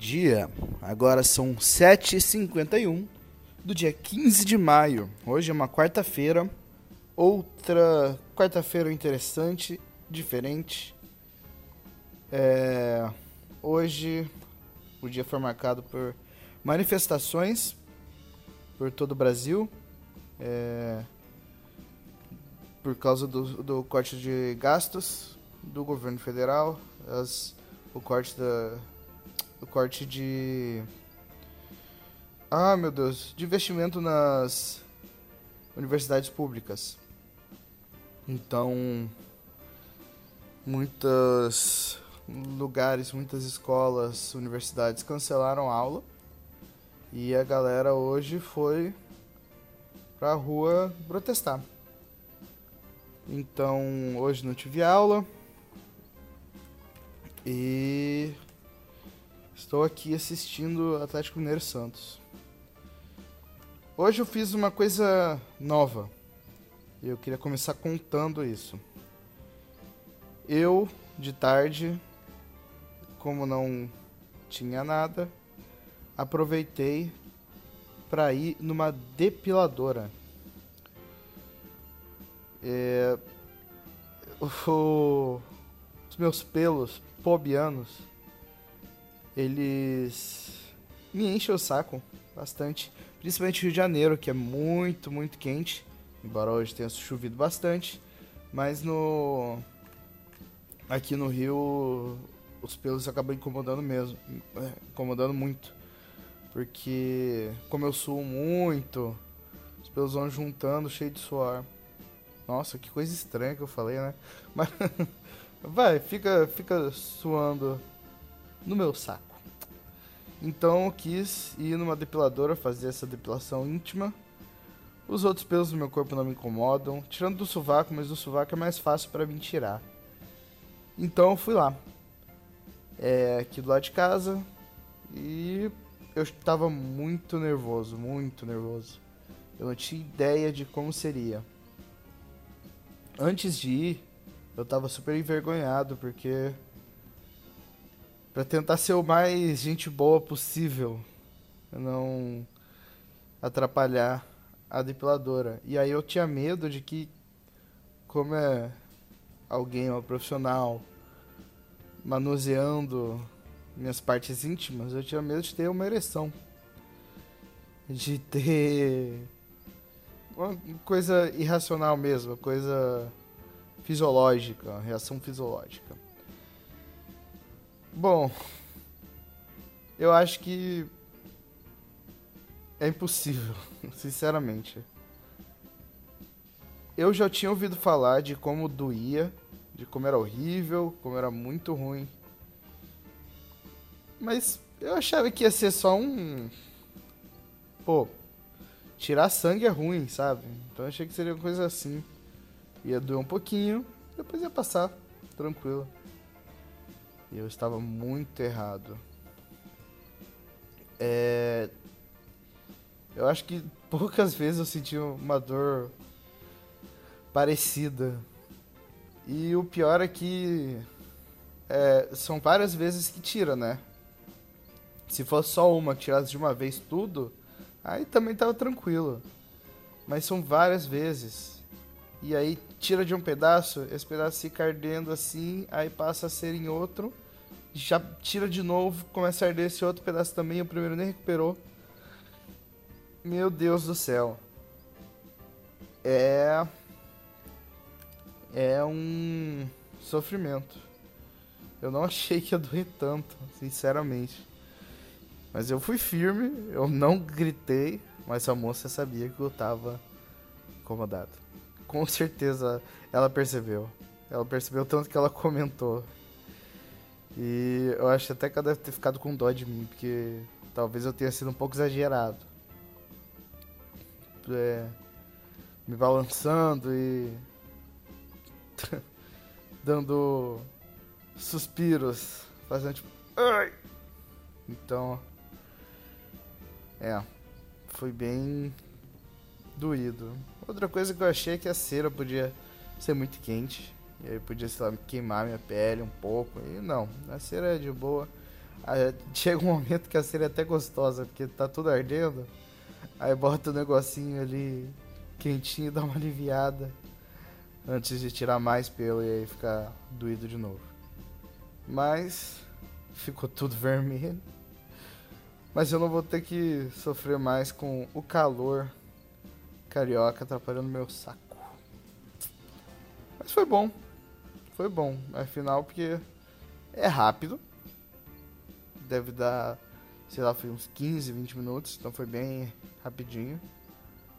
Bom dia, agora são 7h51 do dia 15 de maio. Hoje é uma quarta-feira, outra quarta-feira interessante, diferente. É... Hoje o dia foi marcado por manifestações por todo o Brasil. É... Por causa do, do corte de gastos do governo federal, as, o corte da, o corte de. Ah, meu Deus, de investimento nas universidades públicas. Então, muitos lugares, muitas escolas, universidades cancelaram aula e a galera hoje foi pra rua protestar. Então, hoje não tive aula e Estou aqui assistindo Atlético Mineiro Santos. Hoje eu fiz uma coisa nova. Eu queria começar contando isso. Eu, de tarde, como não tinha nada, aproveitei para ir numa depiladora. É, o, os meus pelos pobianos eles me enchem o saco bastante. Principalmente Rio de Janeiro, que é muito, muito quente. Embora hoje tenha chovido bastante. Mas no. Aqui no Rio os pelos acabam incomodando mesmo. É, incomodando muito. Porque como eu suo muito, os pelos vão juntando cheio de suor. Nossa, que coisa estranha que eu falei, né? Mas vai, fica, fica suando no meu saco. Então eu quis ir numa depiladora fazer essa depilação íntima. Os outros pelos do meu corpo não me incomodam, tirando do sovaco, mas do sovaco é mais fácil para mim tirar. Então eu fui lá. É, aqui do lado de casa. E eu estava muito nervoso, muito nervoso. Eu não tinha ideia de como seria. Antes de ir, eu estava super envergonhado porque para tentar ser o mais gente boa possível, não atrapalhar a depiladora. E aí eu tinha medo de que, como é alguém, uma profissional, manuseando minhas partes íntimas, eu tinha medo de ter uma ereção. De ter uma coisa irracional mesmo, coisa fisiológica, reação fisiológica. Bom, eu acho que é impossível, sinceramente. Eu já tinha ouvido falar de como doía, de como era horrível, como era muito ruim. Mas eu achava que ia ser só um. Pô, tirar sangue é ruim, sabe? Então eu achei que seria uma coisa assim. Ia doer um pouquinho, depois ia passar, tranquilo. E eu estava muito errado. É... Eu acho que poucas vezes eu senti uma dor parecida. E o pior é que é, são várias vezes que tira, né? Se fosse só uma que tirasse de uma vez tudo, aí também tava tranquilo. Mas são várias vezes. E aí tira de um pedaço, esse pedaço fica ardendo assim, aí passa a ser em outro, já tira de novo, começa a arder esse outro pedaço também, o primeiro nem recuperou. Meu Deus do céu. É. É um sofrimento. Eu não achei que ia doer tanto, sinceramente. Mas eu fui firme, eu não gritei, mas a moça sabia que eu tava incomodado com certeza ela percebeu. Ela percebeu tanto que ela comentou. E eu acho até que ela deve ter ficado com dó de mim, porque talvez eu tenha sido um pouco exagerado. É, me balançando e dando suspiros, fazendo tipo. Ai! Então. É. Foi bem doído. Outra coisa que eu achei é que a cera podia ser muito quente. E aí podia, sei lá, queimar minha pele um pouco. E não, a cera é de boa. Aí, chega um momento que a cera é até gostosa, porque tá tudo ardendo. Aí bota o negocinho ali quentinho e dá uma aliviada. Antes de tirar mais pelo e aí ficar doído de novo. Mas ficou tudo vermelho. Mas eu não vou ter que sofrer mais com o calor carioca atrapalhando meu saco. Mas foi bom. Foi bom. Afinal, porque é rápido. Deve dar, sei lá, foi uns 15, 20 minutos. Então foi bem rapidinho.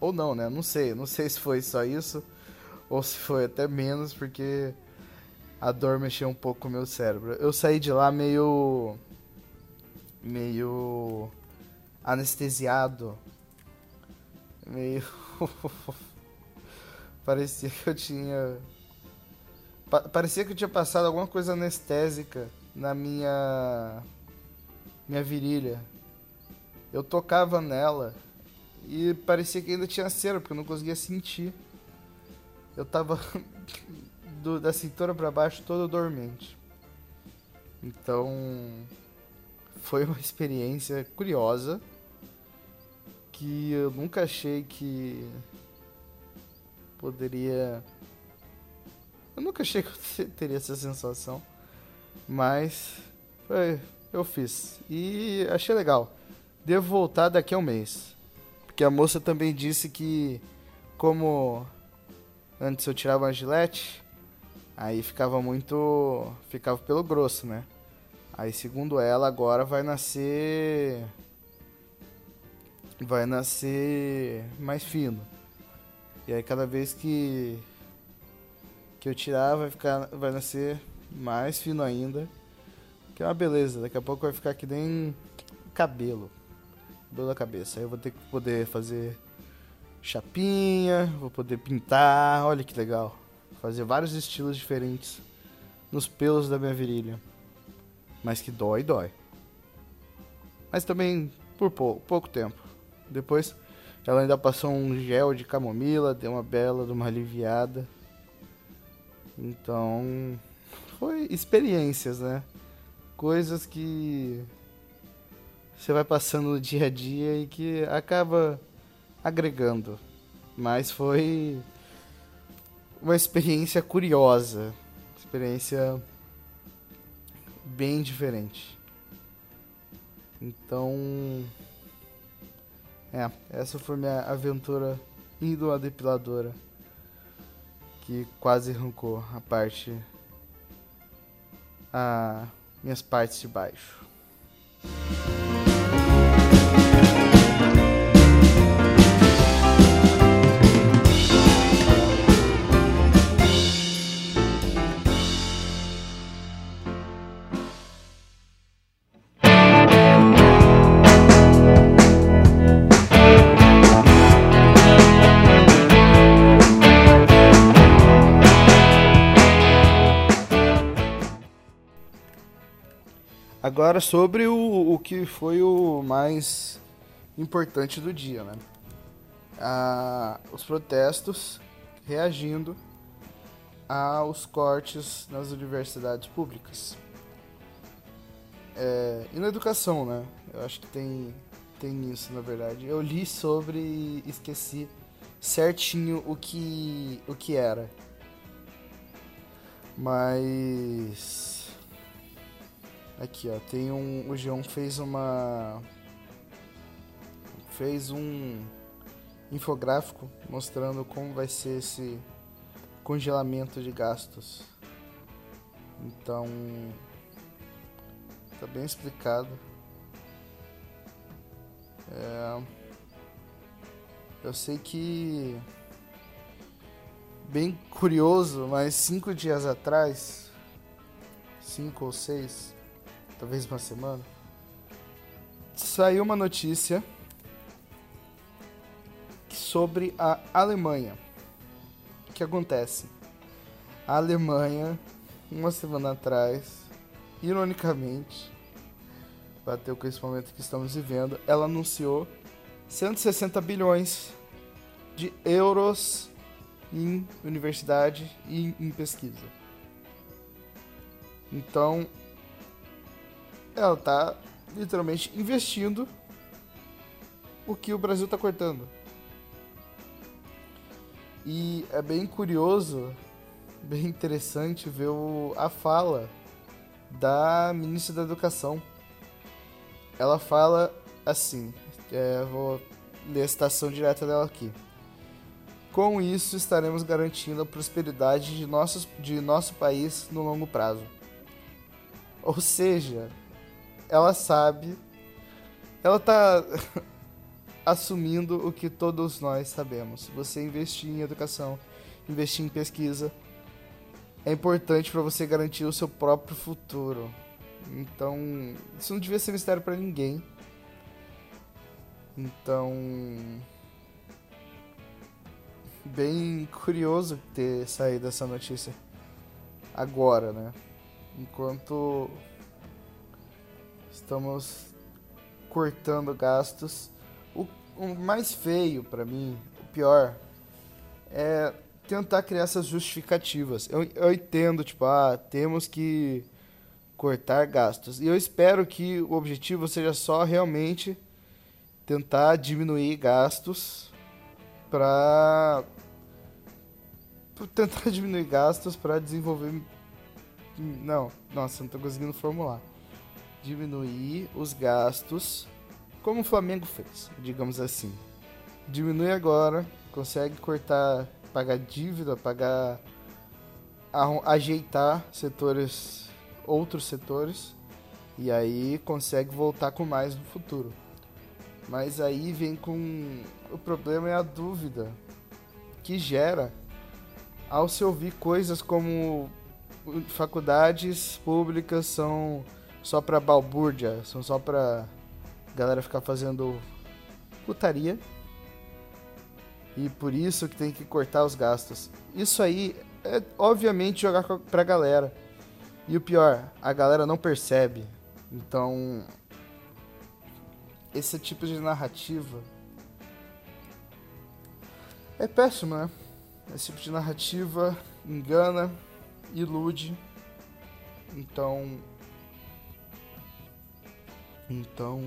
Ou não, né? Não sei. Não sei se foi só isso. Ou se foi até menos, porque a dor mexeu um pouco com o meu cérebro. Eu saí de lá meio. meio. anestesiado. Meio. Parecia que eu tinha. Pa parecia que eu tinha passado alguma coisa anestésica na minha. minha virilha. Eu tocava nela e parecia que ainda tinha cera, porque eu não conseguia sentir. Eu tava do, da cintura para baixo todo dormente. Então foi uma experiência curiosa que eu nunca achei que poderia. Eu nunca achei que eu teria essa sensação, mas foi, eu fiz e achei legal. Devo voltar daqui a um mês, porque a moça também disse que como antes eu tirava uma gilete, aí ficava muito. ficava pelo grosso, né? Aí, segundo ela, agora vai nascer. Vai nascer mais fino. E aí, cada vez que. que eu tirar, vai, ficar, vai nascer mais fino ainda. Que é uma beleza, daqui a pouco vai ficar que nem cabelo. Cabelo da cabeça. Aí eu vou ter que poder fazer chapinha, vou poder pintar, olha que legal. Fazer vários estilos diferentes nos pelos da minha virilha. Mas que dói, dói. Mas também por pouco, pouco tempo. Depois ela ainda passou um gel de camomila, deu uma bela, uma aliviada. Então, foi experiências, né? Coisas que você vai passando no dia a dia e que acaba agregando. Mas foi uma experiência curiosa, experiência bem diferente. Então, é, essa foi minha aventura indo à depiladora que quase arrancou a parte a minhas partes de baixo. Agora sobre o, o que foi o mais importante do dia, né? Ah, os protestos reagindo aos cortes nas universidades públicas. É, e na educação, né? Eu acho que tem, tem isso, na verdade. Eu li sobre e esqueci certinho o que, o que era. Mas Aqui, ó, tem um. O João fez uma. Fez um infográfico mostrando como vai ser esse congelamento de gastos. Então. Tá bem explicado. É, eu sei que. Bem curioso, mas cinco dias atrás. Cinco ou seis talvez uma semana, saiu uma notícia sobre a Alemanha. O que acontece? A Alemanha, uma semana atrás, ironicamente, bateu com esse momento que estamos vivendo, ela anunciou 160 bilhões de euros em universidade e em pesquisa. Então, ela tá literalmente investindo o que o Brasil está cortando. E é bem curioso, bem interessante ver o, a fala da ministra da Educação. Ela fala assim, é, vou ler a citação direta dela aqui. Com isso, estaremos garantindo a prosperidade de, nossos, de nosso país no longo prazo. Ou seja, ela sabe, ela tá assumindo o que todos nós sabemos. Você investir em educação, investir em pesquisa, é importante para você garantir o seu próprio futuro. Então, isso não devia ser mistério para ninguém. Então, bem curioso ter saído essa notícia agora, né? Enquanto estamos cortando gastos, o, o mais feio para mim, o pior, é tentar criar essas justificativas. Eu, eu entendo, tipo, ah, temos que cortar gastos. E eu espero que o objetivo seja só realmente tentar diminuir gastos para tentar diminuir gastos para desenvolver não, nossa, não tô conseguindo formular. Diminuir os gastos como o Flamengo fez, digamos assim. Diminui agora, consegue cortar, pagar dívida, pagar ajeitar setores outros setores e aí consegue voltar com mais no futuro. Mas aí vem com o problema é a dúvida que gera ao se ouvir coisas como faculdades públicas são só para balbúrdia, são só para galera ficar fazendo putaria. E por isso que tem que cortar os gastos. Isso aí é obviamente jogar pra galera. E o pior, a galera não percebe. Então, esse tipo de narrativa é péssimo, né? Esse tipo de narrativa engana, ilude. Então. Então.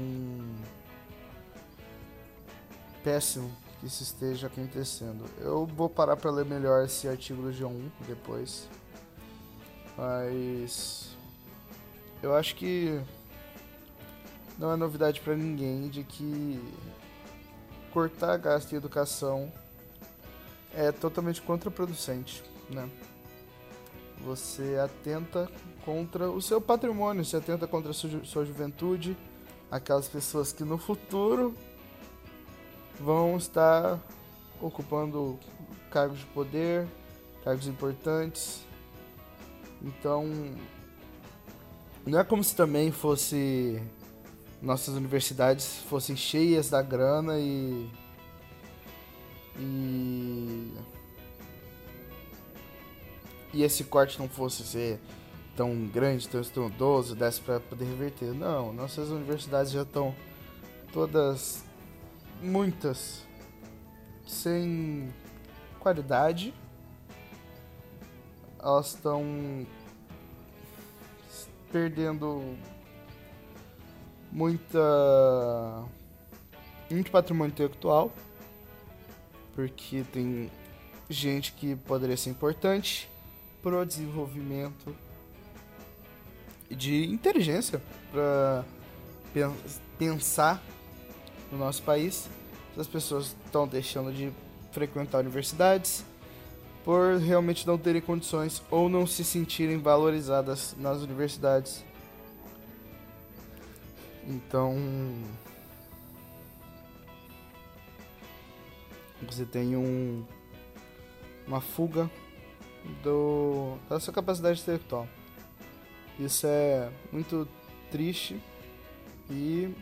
Péssimo que isso esteja acontecendo. Eu vou parar para ler melhor esse artigo do G1 depois. Mas. Eu acho que. Não é novidade para ninguém de que cortar gasto em educação é totalmente contraproducente, né? Você atenta contra o seu patrimônio, você atenta contra a sua, sua juventude, aquelas pessoas que no futuro vão estar ocupando cargos de poder, cargos importantes. Então, não é como se também fosse nossas universidades fossem cheias da grana e e e esse corte não fosse ser tão grande, tão estrondoso, desse para poder reverter. Não, nossas universidades já estão todas muitas sem qualidade. Elas estão perdendo muita muito patrimônio intelectual porque tem gente que poderia ser importante pro desenvolvimento de inteligência para pensar no nosso país. As pessoas estão deixando de frequentar universidades por realmente não terem condições ou não se sentirem valorizadas nas universidades. Então, você tem um uma fuga do da sua capacidade intelectual. Isso é muito triste e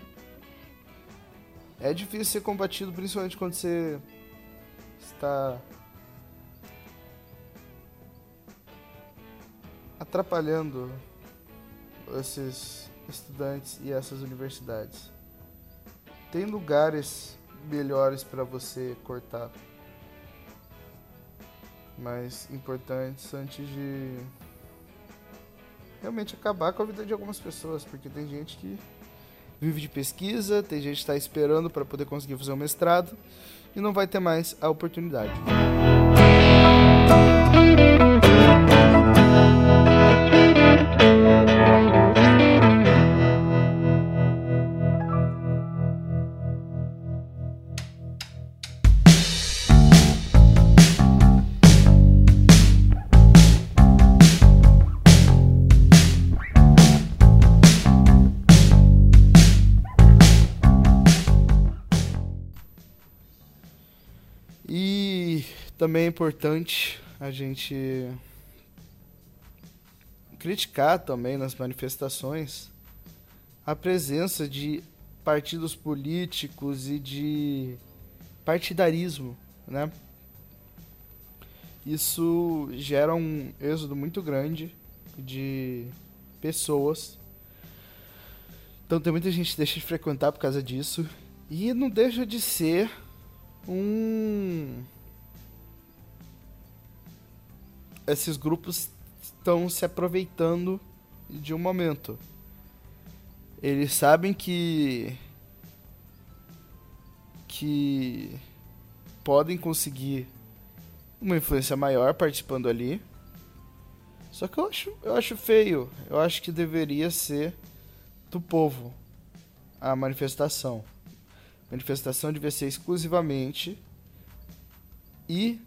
é difícil ser combatido, principalmente quando você está atrapalhando esses estudantes e essas universidades. Tem lugares melhores para você cortar, mais importantes antes de realmente acabar com a vida de algumas pessoas, porque tem gente que vive de pesquisa, tem gente que está esperando para poder conseguir fazer um mestrado e não vai ter mais a oportunidade. Também é importante a gente criticar também nas manifestações a presença de partidos políticos e de partidarismo, né? Isso gera um êxodo muito grande de pessoas. Então tem muita gente que deixa de frequentar por causa disso. E não deixa de ser um. Esses grupos estão se aproveitando de um momento. Eles sabem que. que podem conseguir uma influência maior participando ali. Só que eu acho, eu acho feio. Eu acho que deveria ser do povo a manifestação manifestação devia ser exclusivamente e,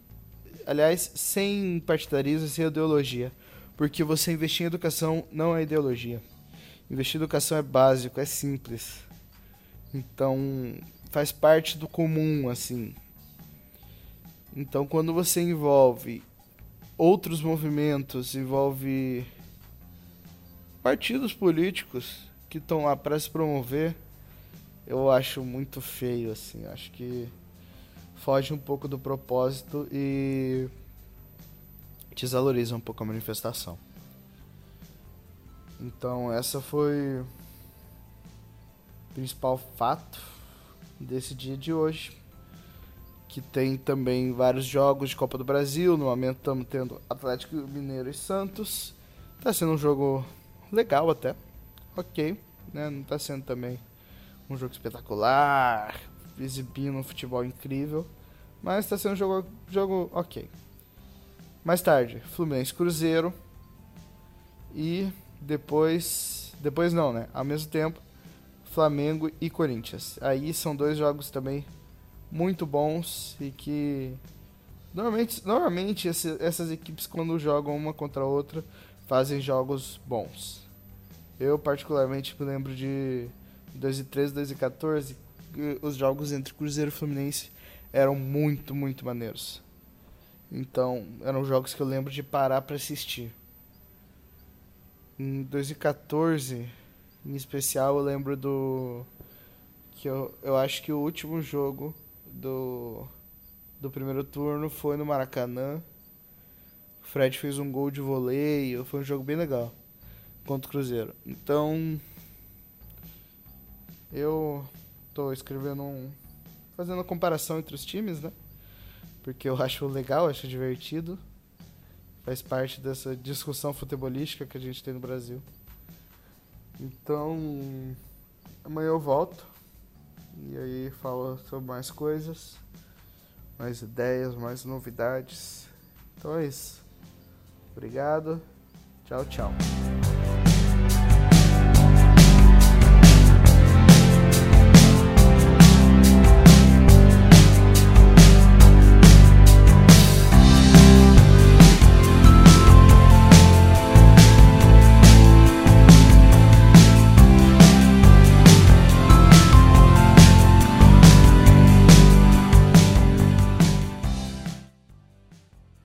aliás, sem partidarismo, sem ideologia. Porque você investir em educação não é ideologia. Investir em educação é básico, é simples. Então, faz parte do comum, assim. Então, quando você envolve outros movimentos, envolve partidos políticos que estão lá para se promover, eu acho muito feio, assim. Acho que foge um pouco do propósito e desvaloriza um pouco a manifestação. Então, essa foi o principal fato desse dia de hoje. Que tem também vários jogos de Copa do Brasil. No momento estamos tendo Atlético Mineiro e Santos. Tá sendo um jogo legal até. Ok, né? Não tá sendo também um jogo espetacular, exibindo um futebol incrível, mas está sendo um jogo, jogo ok. Mais tarde, Fluminense Cruzeiro e depois, depois não, né? Ao mesmo tempo, Flamengo e Corinthians. Aí são dois jogos também muito bons e que normalmente, normalmente esse, essas equipes quando jogam uma contra a outra fazem jogos bons. Eu particularmente me lembro de 2013, 2014, os jogos entre Cruzeiro e Fluminense eram muito, muito maneiros. Então, eram jogos que eu lembro de parar para assistir. Em 2014, em especial, eu lembro do que eu, eu acho que o último jogo do do primeiro turno foi no Maracanã. O Fred fez um gol de voleio, foi um jogo bem legal contra o Cruzeiro. Então, eu tô escrevendo um. fazendo comparação entre os times, né? Porque eu acho legal, acho divertido. Faz parte dessa discussão futebolística que a gente tem no Brasil. Então, amanhã eu volto. E aí falo sobre mais coisas, mais ideias, mais novidades. Então é isso. Obrigado. Tchau, tchau.